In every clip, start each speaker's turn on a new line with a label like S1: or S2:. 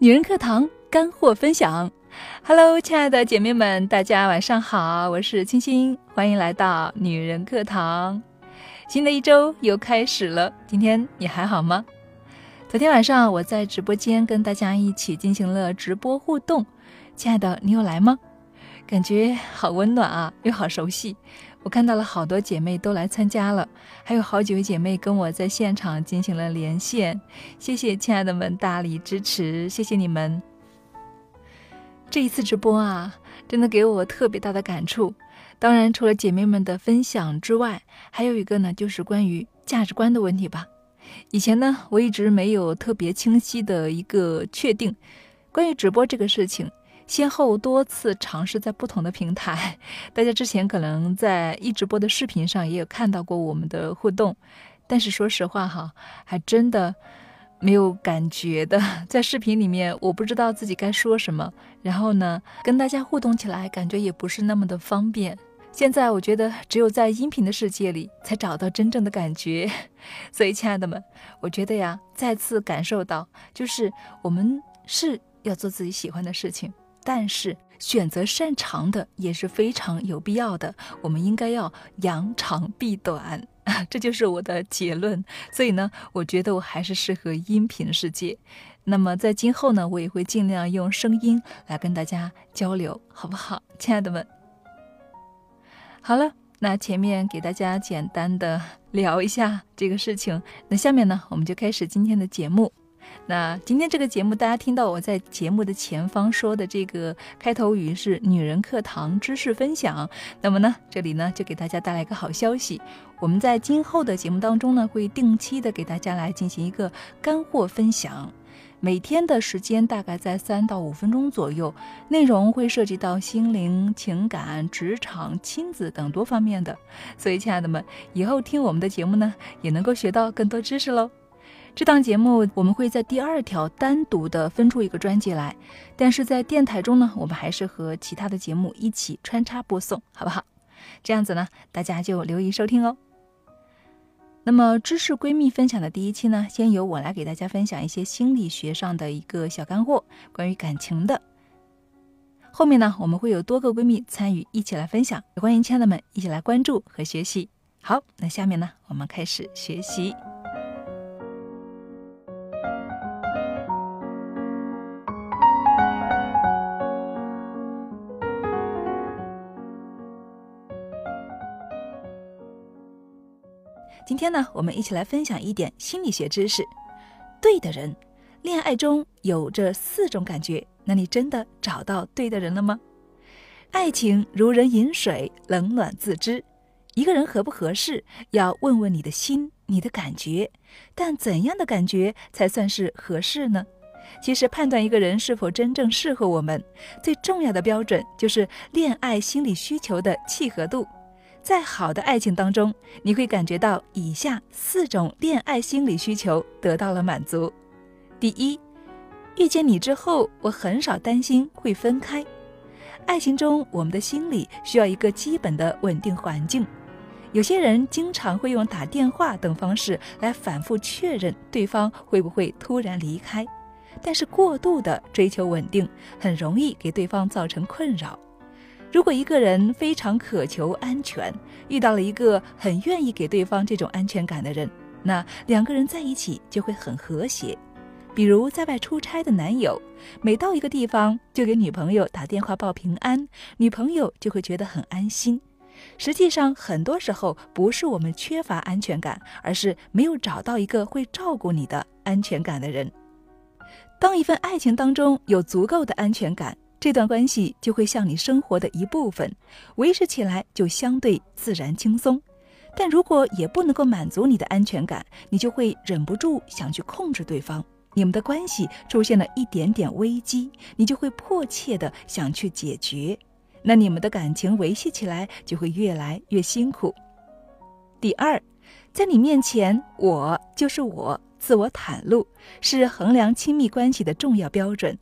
S1: 女人课堂干货分享，Hello，亲爱的姐妹们，大家晚上好，我是青青，欢迎来到女人课堂。新的一周又开始了，今天你还好吗？昨天晚上我在直播间跟大家一起进行了直播互动，亲爱的，你有来吗？感觉好温暖啊，又好熟悉。我看到了好多姐妹都来参加了，还有好几位姐妹跟我在现场进行了连线，谢谢亲爱的们大力支持，谢谢你们。这一次直播啊，真的给我特别大的感触。当然，除了姐妹们的分享之外，还有一个呢，就是关于价值观的问题吧。以前呢，我一直没有特别清晰的一个确定关于直播这个事情。先后多次尝试在不同的平台，大家之前可能在一直播的视频上也有看到过我们的互动，但是说实话哈，还真的没有感觉的。在视频里面，我不知道自己该说什么，然后呢，跟大家互动起来感觉也不是那么的方便。现在我觉得只有在音频的世界里才找到真正的感觉。所以，亲爱的们，我觉得呀，再次感受到，就是我们是要做自己喜欢的事情。但是选择擅长的也是非常有必要的，我们应该要扬长避短，这就是我的结论。所以呢，我觉得我还是适合音频世界。那么在今后呢，我也会尽量用声音来跟大家交流，好不好，亲爱的们？好了，那前面给大家简单的 聊一下这个事情，那下面呢，我们就开始今天的节目。那今天这个节目，大家听到我在节目的前方说的这个开头语是“女人课堂知识分享”。那么呢，这里呢就给大家带来一个好消息，我们在今后的节目当中呢，会定期的给大家来进行一个干货分享，每天的时间大概在三到五分钟左右，内容会涉及到心灵、情感、职场、亲子等多方面的。所以，亲爱的们，以后听我们的节目呢，也能够学到更多知识喽。这档节目我们会在第二条单独的分出一个专辑来，但是在电台中呢，我们还是和其他的节目一起穿插播送，好不好？这样子呢，大家就留意收听哦。那么知识闺蜜分享的第一期呢，先由我来给大家分享一些心理学上的一个小干货，关于感情的。后面呢，我们会有多个闺蜜参与一起来分享，也欢迎亲爱的们一起来关注和学习。好，那下面呢，我们开始学习。今天呢，我们一起来分享一点心理学知识。对的人，恋爱中有这四种感觉，那你真的找到对的人了吗？爱情如人饮水，冷暖自知。一个人合不合适，要问问你的心，你的感觉。但怎样的感觉才算是合适呢？其实判断一个人是否真正适合我们，最重要的标准就是恋爱心理需求的契合度。在好的爱情当中，你会感觉到以下四种恋爱心理需求得到了满足。第一，遇见你之后，我很少担心会分开。爱情中，我们的心理需要一个基本的稳定环境。有些人经常会用打电话等方式来反复确认对方会不会突然离开，但是过度的追求稳定，很容易给对方造成困扰。如果一个人非常渴求安全，遇到了一个很愿意给对方这种安全感的人，那两个人在一起就会很和谐。比如在外出差的男友，每到一个地方就给女朋友打电话报平安，女朋友就会觉得很安心。实际上，很多时候不是我们缺乏安全感，而是没有找到一个会照顾你的安全感的人。当一份爱情当中有足够的安全感。这段关系就会像你生活的一部分，维持起来就相对自然轻松。但如果也不能够满足你的安全感，你就会忍不住想去控制对方。你们的关系出现了一点点危机，你就会迫切的想去解决。那你们的感情维系起来就会越来越辛苦。第二，在你面前，我就是我，自我袒露是衡量亲密关系的重要标准。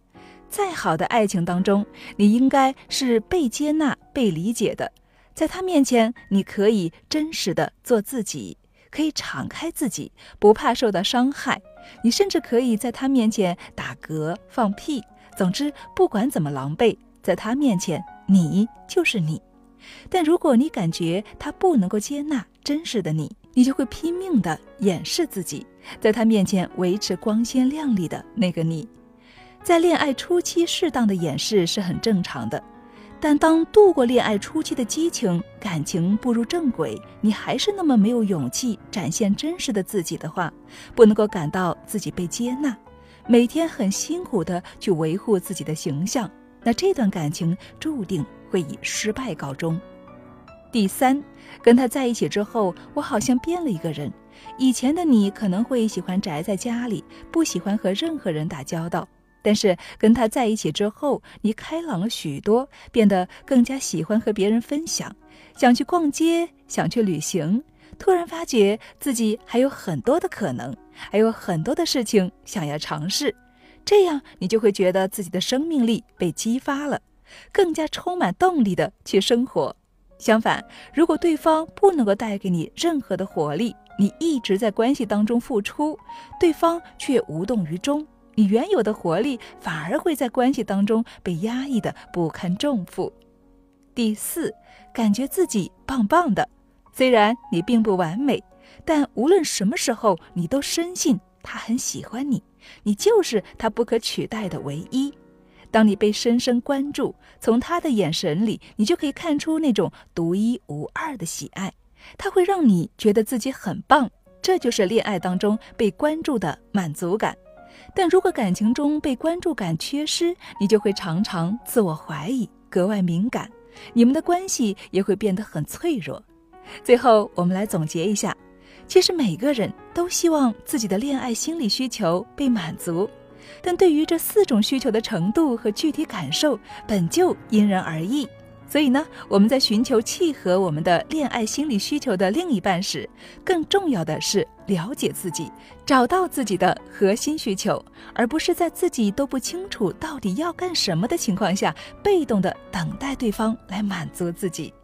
S1: 再好的爱情当中，你应该是被接纳、被理解的。在他面前，你可以真实的做自己，可以敞开自己，不怕受到伤害。你甚至可以在他面前打嗝、放屁，总之不管怎么狼狈，在他面前你就是你。但如果你感觉他不能够接纳真实的你，你就会拼命的掩饰自己，在他面前维持光鲜亮丽的那个你。在恋爱初期，适当的掩饰是很正常的。但当度过恋爱初期的激情，感情步入正轨，你还是那么没有勇气展现真实的自己的话，不能够感到自己被接纳，每天很辛苦的去维护自己的形象，那这段感情注定会以失败告终。第三，跟他在一起之后，我好像变了一个人。以前的你可能会喜欢宅在家里，不喜欢和任何人打交道。但是跟他在一起之后，你开朗了许多，变得更加喜欢和别人分享，想去逛街，想去旅行，突然发觉自己还有很多的可能，还有很多的事情想要尝试，这样你就会觉得自己的生命力被激发了，更加充满动力的去生活。相反，如果对方不能够带给你任何的活力，你一直在关系当中付出，对方却无动于衷。你原有的活力反而会在关系当中被压抑的不堪重负。第四，感觉自己棒棒的，虽然你并不完美，但无论什么时候，你都深信他很喜欢你，你就是他不可取代的唯一。当你被深深关注，从他的眼神里，你就可以看出那种独一无二的喜爱，他会让你觉得自己很棒，这就是恋爱当中被关注的满足感。但如果感情中被关注感缺失，你就会常常自我怀疑，格外敏感，你们的关系也会变得很脆弱。最后，我们来总结一下：其实每个人都希望自己的恋爱心理需求被满足，但对于这四种需求的程度和具体感受，本就因人而异。所以呢，我们在寻求契合我们的恋爱心理需求的另一半时，更重要的是了解自己，找到自己的核心需求，而不是在自己都不清楚到底要干什么的情况下，被动的等待对方来满足自己。